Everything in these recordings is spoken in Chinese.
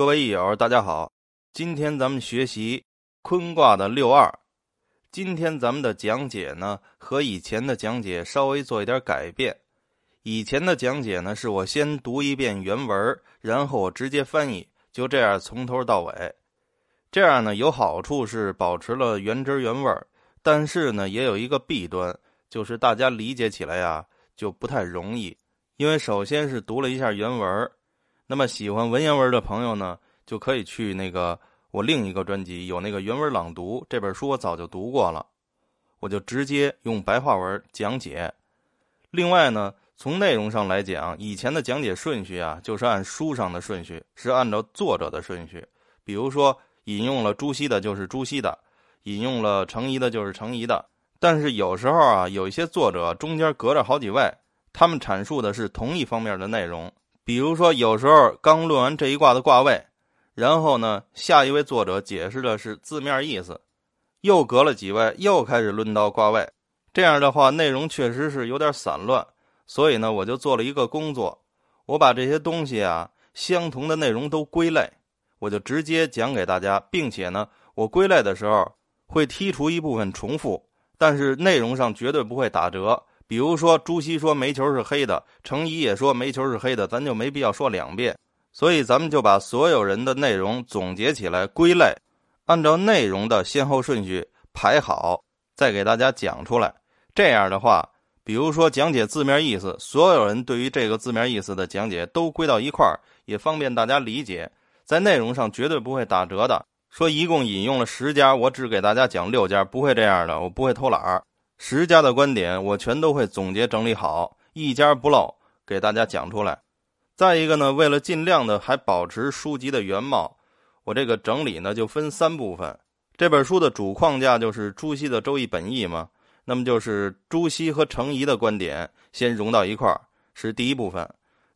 各位益友，大家好，今天咱们学习坤卦的六二。今天咱们的讲解呢，和以前的讲解稍微做一点改变。以前的讲解呢，是我先读一遍原文，然后我直接翻译，就这样从头到尾。这样呢，有好处是保持了原汁原味儿，但是呢，也有一个弊端，就是大家理解起来呀就不太容易。因为首先是读了一下原文，那么喜欢文言文的朋友呢，就可以去那个。我另一个专辑有那个原文朗读，这本书我早就读过了，我就直接用白话文讲解。另外呢，从内容上来讲，以前的讲解顺序啊，就是按书上的顺序，是按照作者的顺序。比如说，引用了朱熹的，就是朱熹的；引用了程颐的，就是程颐的。但是有时候啊，有一些作者中间隔着好几位，他们阐述的是同一方面的内容。比如说，有时候刚论完这一卦的卦位。然后呢，下一位作者解释的是字面意思，又隔了几位，又开始论到卦位。这样的话，内容确实是有点散乱。所以呢，我就做了一个工作，我把这些东西啊，相同的内容都归类，我就直接讲给大家，并且呢，我归类的时候会剔除一部分重复，但是内容上绝对不会打折。比如说，朱熹说煤球是黑的，程颐也说煤球是黑的，咱就没必要说两遍。所以，咱们就把所有人的内容总结起来归类，按照内容的先后顺序排好，再给大家讲出来。这样的话，比如说讲解字面意思，所有人对于这个字面意思的讲解都归到一块儿，也方便大家理解。在内容上绝对不会打折的。说一共引用了十家，我只给大家讲六家，不会这样的，我不会偷懒儿。十家的观点我全都会总结整理好，一家不漏给大家讲出来。再一个呢，为了尽量的还保持书籍的原貌，我这个整理呢就分三部分。这本书的主框架就是朱熹的《周易本义》嘛，那么就是朱熹和程颐的观点先融到一块儿，是第一部分。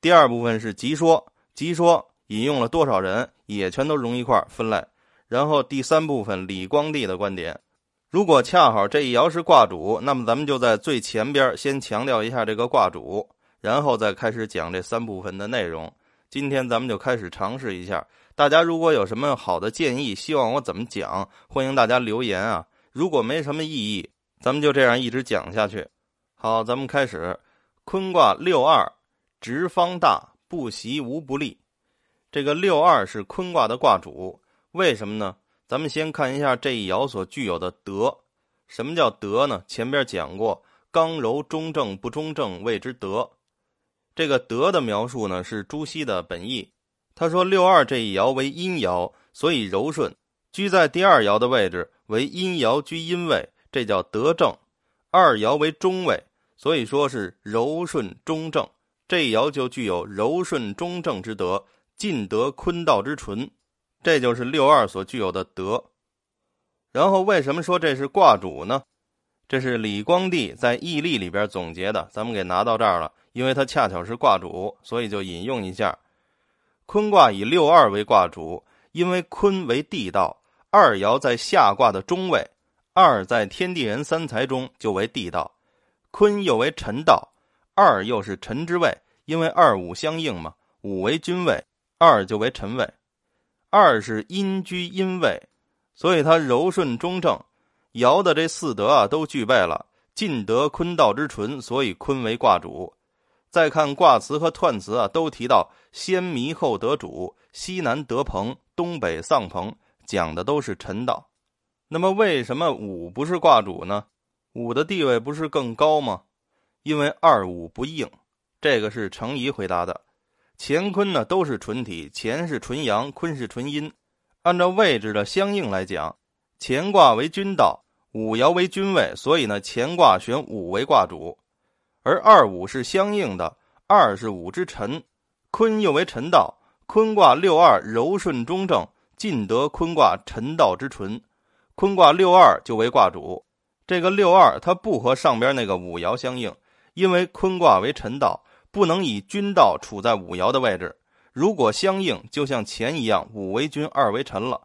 第二部分是集说，集说引用了多少人，也全都融一块儿分类。然后第三部分李光地的观点，如果恰好这一爻是卦主，那么咱们就在最前边先强调一下这个卦主。然后再开始讲这三部分的内容。今天咱们就开始尝试一下。大家如果有什么好的建议，希望我怎么讲，欢迎大家留言啊。如果没什么意义，咱们就这样一直讲下去。好，咱们开始。坤卦六二，直方大，不习无不利。这个六二是坤卦的卦主，为什么呢？咱们先看一下这一爻所具有的德。什么叫德呢？前边讲过，刚柔中正不中正谓之德。这个德的描述呢，是朱熹的本意。他说六二这一爻为阴爻，所以柔顺，居在第二爻的位置为阴爻居阴位，这叫德正。二爻为中位，所以说是柔顺中正。这一爻就具有柔顺中正之德，尽得坤道之纯，这就是六二所具有的德。然后为什么说这是卦主呢？这是李光地在《易例》里边总结的，咱们给拿到这儿了。因为它恰巧是卦主，所以就引用一下。坤卦以六二为卦主，因为坤为地道，二爻在下卦的中位，二在天地人三才中就为地道。坤又为辰道，二又是辰之位，因为二五相应嘛，五为君位，二就为辰位。二是阴居阴位，所以它柔顺中正，爻的这四德啊都具备了，尽得坤道之纯，所以坤为卦主。再看卦辞和彖辞啊，都提到先弥后得主，西南得朋，东北丧朋，讲的都是臣道。那么为什么五不是卦主呢？五的地位不是更高吗？因为二五不应。这个是程颐回答的。乾坤呢都是纯体，乾是纯阳，坤是纯阴。按照位置的相应来讲，乾卦为君道，五爻为君位，所以呢乾卦选五为卦主。而二五是相应的，二是五之辰，坤又为辰道，坤卦六二柔顺中正，尽得坤卦辰道之纯，坤卦六二就为卦主。这个六二它不和上边那个五爻相应，因为坤卦为辰道，不能以君道处在五爻的位置。如果相应，就像乾一样，五为君，二为臣了。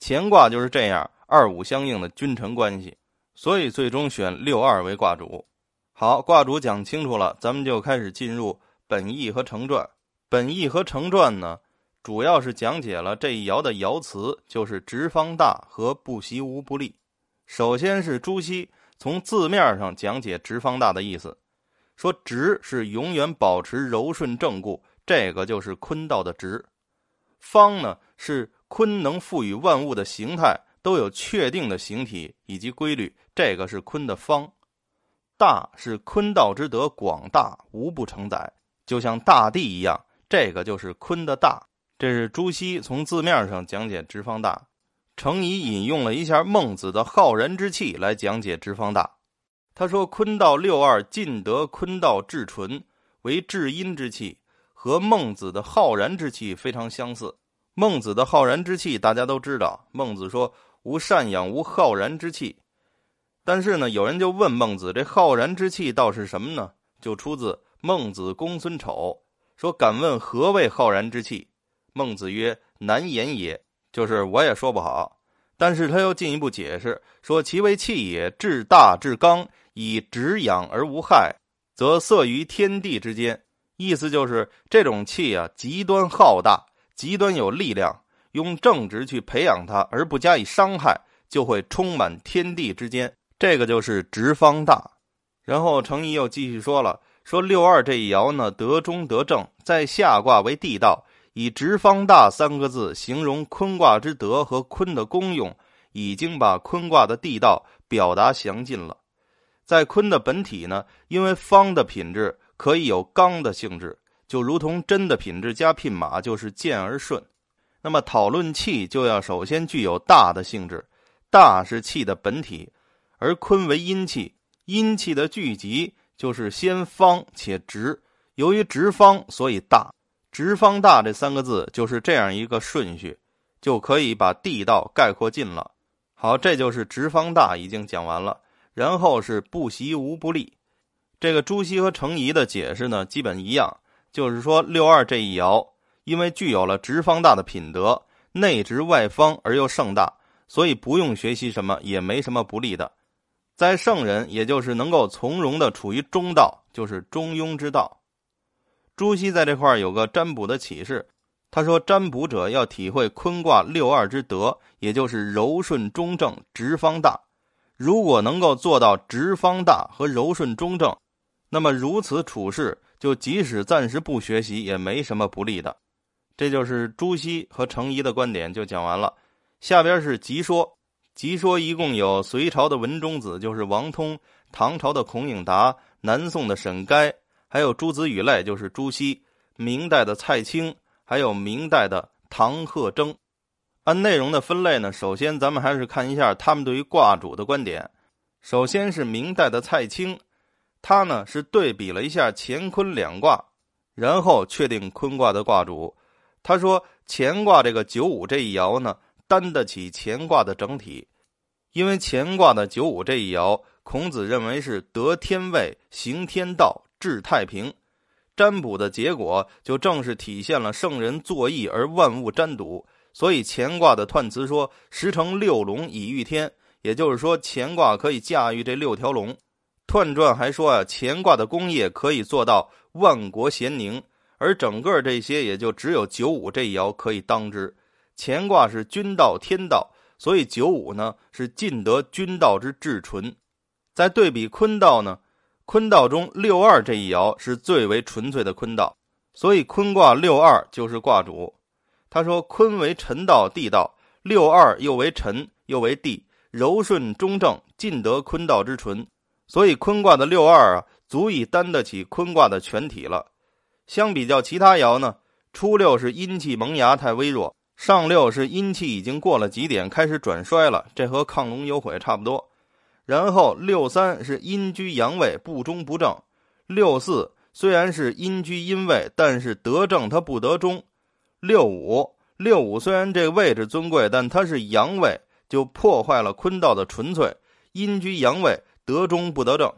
乾卦就是这样，二五相应的君臣关系，所以最终选六二为卦主。好，卦主讲清楚了，咱们就开始进入本义和成传。本义和成传呢，主要是讲解了这一爻的爻辞，就是直方大和不习无不利。首先是朱熹从字面上讲解直方大的意思，说直是永远保持柔顺正固，这个就是坤道的直；方呢是坤能赋予万物的形态都有确定的形体以及规律，这个是坤的方；大是坤道之德广大无不承载，就像大地一样，这个就是坤的大。这是朱熹从字面上讲解直方大，程颐引用了一下孟子的浩然之气来讲解直方大。他说：“坤道六二尽得坤道至纯，为至阴之气，和孟子的浩然之气非常相似。孟子的浩然之气大家都知道，孟子说无善养无浩然之气。但是呢，有人就问孟子，这浩然之气倒是什么呢？就出自《孟子公孙丑》，说敢问何谓浩然之气？”孟子曰：“难言也，就是我也说不好。但是他又进一步解释说：其为气也，至大至刚，以直养而无害，则色于天地之间。意思就是这种气啊，极端浩大，极端有力量，用正直去培养它，而不加以伤害，就会充满天地之间。这个就是直方大。然后程颐又继续说了：说六二这一爻呢，得中得正，在下卦为地道。”以直方大三个字形容坤卦之德和坤的功用，已经把坤卦的地道表达详尽了。在坤的本体呢，因为方的品质可以有刚的性质，就如同真的品质加聘马就是健而顺。那么讨论气就要首先具有大的性质，大是气的本体，而坤为阴气，阴气的聚集就是先方且直，由于直方，所以大。直方大这三个字就是这样一个顺序，就可以把地道概括尽了。好，这就是直方大已经讲完了。然后是不习无不利，这个朱熹和程颐的解释呢基本一样，就是说六二这一爻，因为具有了直方大的品德，内直外方而又盛大，所以不用学习什么，也没什么不利的。在圣人，也就是能够从容的处于中道，就是中庸之道。朱熹在这块有个占卜的启示，他说：“占卜者要体会坤卦六二之德，也就是柔顺中正、直方大。如果能够做到直方大和柔顺中正，那么如此处事，就即使暂时不学习，也没什么不利的。”这就是朱熹和程颐的观点，就讲完了。下边是集说，集说一共有隋朝的文中子，就是王通；唐朝的孔颖达；南宋的沈该。还有诸子语类，就是朱熹；明代的蔡清，还有明代的唐鹤征。按内容的分类呢，首先咱们还是看一下他们对于卦主的观点。首先是明代的蔡清，他呢是对比了一下乾坤两卦，然后确定坤卦的卦主。他说乾卦这个九五这一爻呢，担得起乾卦的整体，因为乾卦的九五这一爻，孔子认为是得天位，行天道。治太平，占卜的结果就正是体现了圣人作义而万物占卜。所以乾卦的彖辞说：“十成六龙以御天。”也就是说，乾卦可以驾驭这六条龙。彖传还说啊，乾卦的功业可以做到万国咸宁，而整个这些也就只有九五这一爻可以当之。乾卦是君道天道，所以九五呢是尽得君道之至纯。再对比坤道呢？坤道中六二这一爻是最为纯粹的坤道，所以坤卦六二就是卦主。他说：“坤为臣道地道，六二又为臣又为地，柔顺中正，尽得坤道之纯。所以坤卦的六二啊，足以担得起坤卦的全体了。相比较其他爻呢，初六是阴气萌芽太微弱，上六是阴气已经过了极点，开始转衰了，这和亢龙有悔差不多。”然后六三是阴居阳位不中不正，六四虽然是阴居阴位，但是得正它不得中。六五六五虽然这个位置尊贵，但它是阳位，就破坏了坤道的纯粹。阴居阳位得中不得正，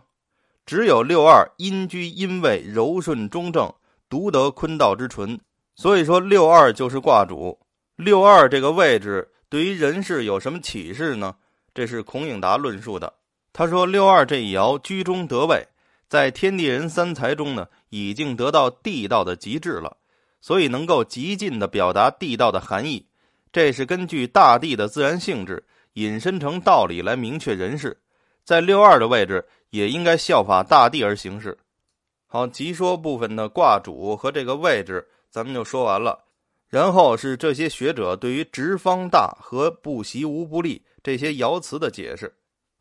只有六二阴居阴位柔顺中正，独得坤道之纯。所以说六二就是卦主。六二这个位置对于人事有什么启示呢？这是孔颖达论述的。他说：“六二这一爻居中得位，在天地人三才中呢，已经得到地道的极致了。所以能够极尽的表达地道的含义。这是根据大地的自然性质引申成道理来明确人事。在六二的位置也应该效法大地而行事。好，集说部分的卦主和这个位置咱们就说完了。然后是这些学者对于直方大和不习无不利这些爻辞的解释。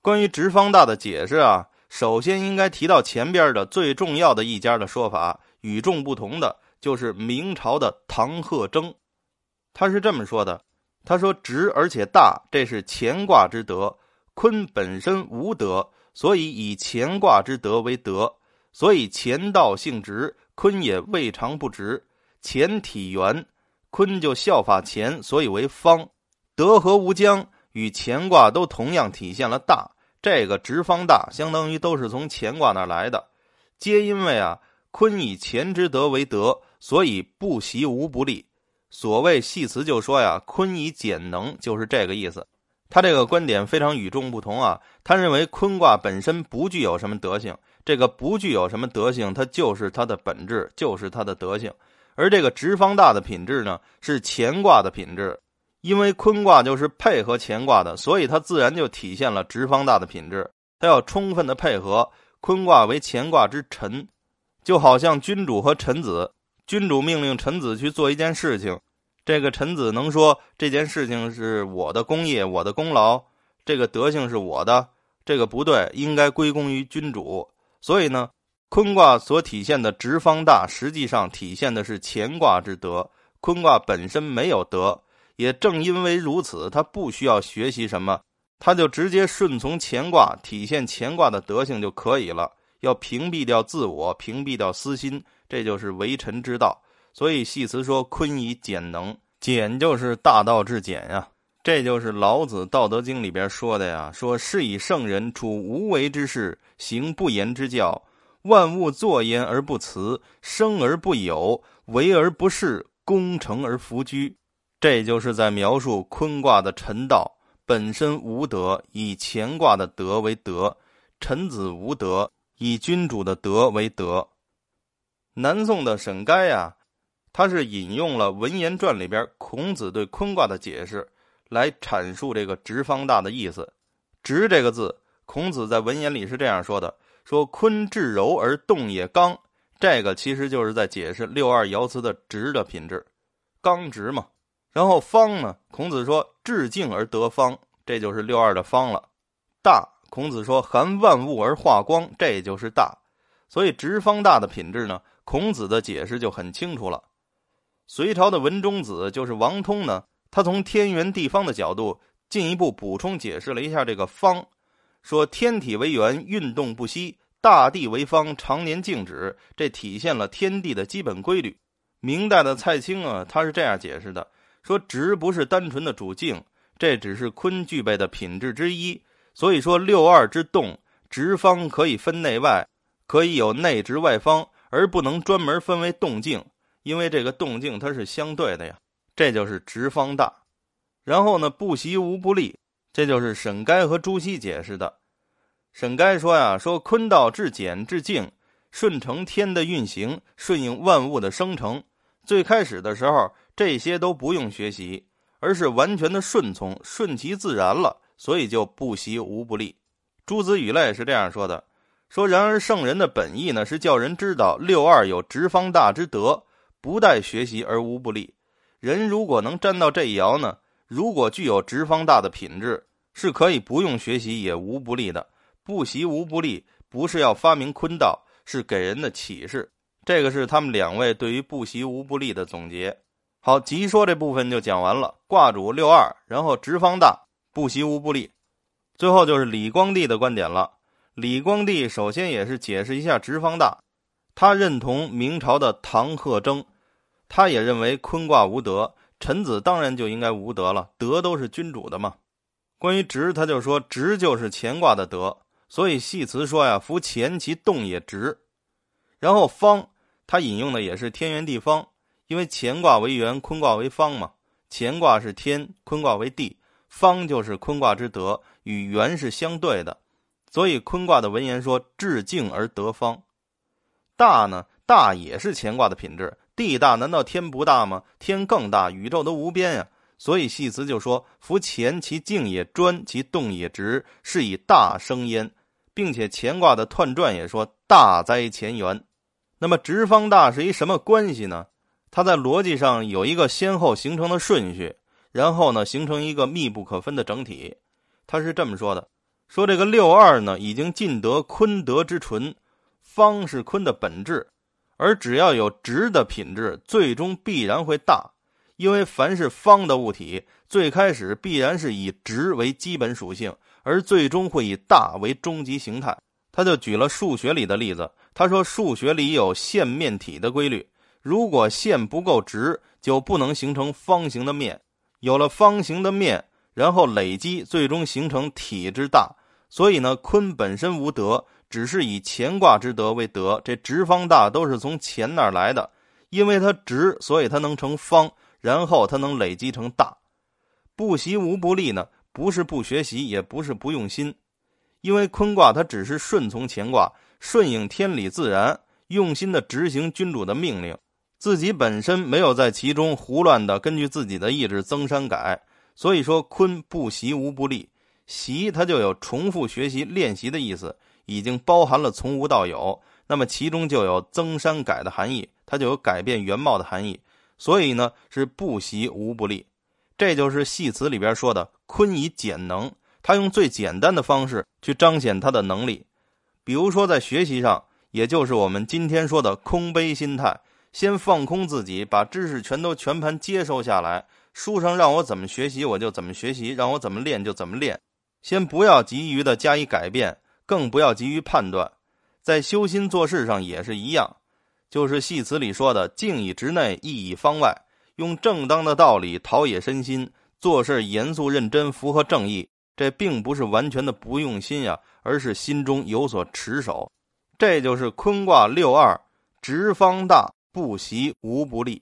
关于直方大的解释啊，首先应该提到前边的最重要的一家的说法，与众不同的就是明朝的唐鹤征，他是这么说的：他说直而且大，这是乾卦之德。坤本身无德，所以以乾卦之德为德，所以乾道性直，坤也未尝不直。乾体圆。坤就效法乾，所以为方。德和无疆与乾卦都同样体现了大。这个直方大，相当于都是从乾卦那来的。皆因为啊，坤以乾之德为德，所以不习无不利。所谓系辞就说呀，坤以简能，就是这个意思。他这个观点非常与众不同啊。他认为坤卦本身不具有什么德性，这个不具有什么德性，它就是它的本质，就是它的德性。而这个直方大的品质呢，是乾卦的品质，因为坤卦就是配合乾卦的，所以它自然就体现了直方大的品质。它要充分的配合坤卦为乾卦之臣，就好像君主和臣子，君主命令臣子去做一件事情，这个臣子能说这件事情是我的功业、我的功劳，这个德性是我的，这个不对，应该归功于君主。所以呢。坤卦所体现的直方大，实际上体现的是乾卦之德。坤卦本身没有德，也正因为如此，他不需要学习什么，他就直接顺从乾卦，体现乾卦的德性就可以了。要屏蔽掉自我，屏蔽掉私心，这就是为臣之道。所以系辞说：“坤以简能，简就是大道至简呀。”这就是老子《道德经》里边说的呀：“说是以圣人处无为之事，行不言之教。”万物作焉而不辞，生而不有，为而不恃，功成而弗居。这就是在描述坤卦的臣道本身无德，以乾卦的德为德；臣子无德，以君主的德为德。南宋的沈该呀，他是引用了《文言传》里边孔子对坤卦的解释，来阐述这个“直方大”的意思。“直”这个字，孔子在文言里是这样说的。说坤至柔而动也刚，这个其实就是在解释六二爻辞的直的品质，刚直嘛。然后方呢，孔子说至静而得方，这就是六二的方了。大，孔子说含万物而化光，这就是大。所以直方大的品质呢，孔子的解释就很清楚了。隋朝的文中子就是王通呢，他从天圆地方的角度进一步补充解释了一下这个方。说天体为圆，运动不息；大地为方，常年静止。这体现了天地的基本规律。明代的蔡清啊，他是这样解释的：说直不是单纯的主静，这只是坤具备的品质之一。所以说六二之动，直方可以分内外，可以有内直外方，而不能专门分为动静，因为这个动静它是相对的呀。这就是直方大。然后呢，不习无不利。这就是沈该和朱熹解释的。沈该说呀：“说坤道至简至静，顺承天的运行，顺应万物的生成。最开始的时候，这些都不用学习，而是完全的顺从，顺其自然了，所以就不习无不利。”朱子语类是这样说的：“说然而圣人的本意呢，是叫人知道六二有直方大之德，不待学习而无不利。人如果能沾到这一爻呢？”如果具有直方大的品质，是可以不用学习也无不利的。不习无不利，不是要发明坤道，是给人的启示。这个是他们两位对于不习无不利的总结。好，集说这部分就讲完了。卦主六二，然后直方大，不习无不利。最后就是李光地的观点了。李光地首先也是解释一下直方大，他认同明朝的唐鹤征，他也认为坤卦无德。臣子当然就应该无德了，德都是君主的嘛。关于直，他就说直就是乾卦的德，所以系辞说呀，夫乾其动也直。然后方，他引用的也是天圆地方，因为乾卦为圆，坤卦为方嘛。乾卦是天，坤卦为地，方就是坤卦之德，与圆是相对的。所以坤卦的文言说至静而得方。大呢，大也是乾卦的品质，地大难道天不大吗？天更大，宇宙都无边呀。所以系词就说：“夫乾其静也专，其动也直，是以大生焉。”并且乾卦的彖传也说：“大哉乾元。”那么直方大是一什么关系呢？它在逻辑上有一个先后形成的顺序，然后呢形成一个密不可分的整体。它是这么说的：说这个六二呢已经尽得坤德之纯，方是坤的本质。而只要有直的品质，最终必然会大，因为凡是方的物体，最开始必然是以直为基本属性，而最终会以大为终极形态。他就举了数学里的例子，他说数学里有线面体的规律，如果线不够直，就不能形成方形的面，有了方形的面，然后累积，最终形成体之大。所以呢，坤本身无德。只是以乾卦之德为德，这直方大都是从乾那儿来的，因为它直，所以它能成方，然后它能累积成大。不习无不利呢，不是不学习，也不是不用心，因为坤卦它只是顺从乾卦，顺应天理自然，用心的执行君主的命令，自己本身没有在其中胡乱的根据自己的意志增删改，所以说坤不习无不利，习它就有重复学习练习的意思。已经包含了从无到有，那么其中就有增删改的含义，它就有改变原貌的含义。所以呢，是不习无不利。这就是戏词里边说的“坤以简能”，他用最简单的方式去彰显他的能力。比如说在学习上，也就是我们今天说的空杯心态，先放空自己，把知识全都全盘接收下来。书上让我怎么学习，我就怎么学习；让我怎么练，就怎么练。先不要急于的加以改变。更不要急于判断，在修心做事上也是一样，就是戏词里说的“静以直内，意以方外”，用正当的道理陶冶身心，做事严肃认真，符合正义。这并不是完全的不用心呀，而是心中有所持守。这就是坤卦六二，直方大，不习无不利。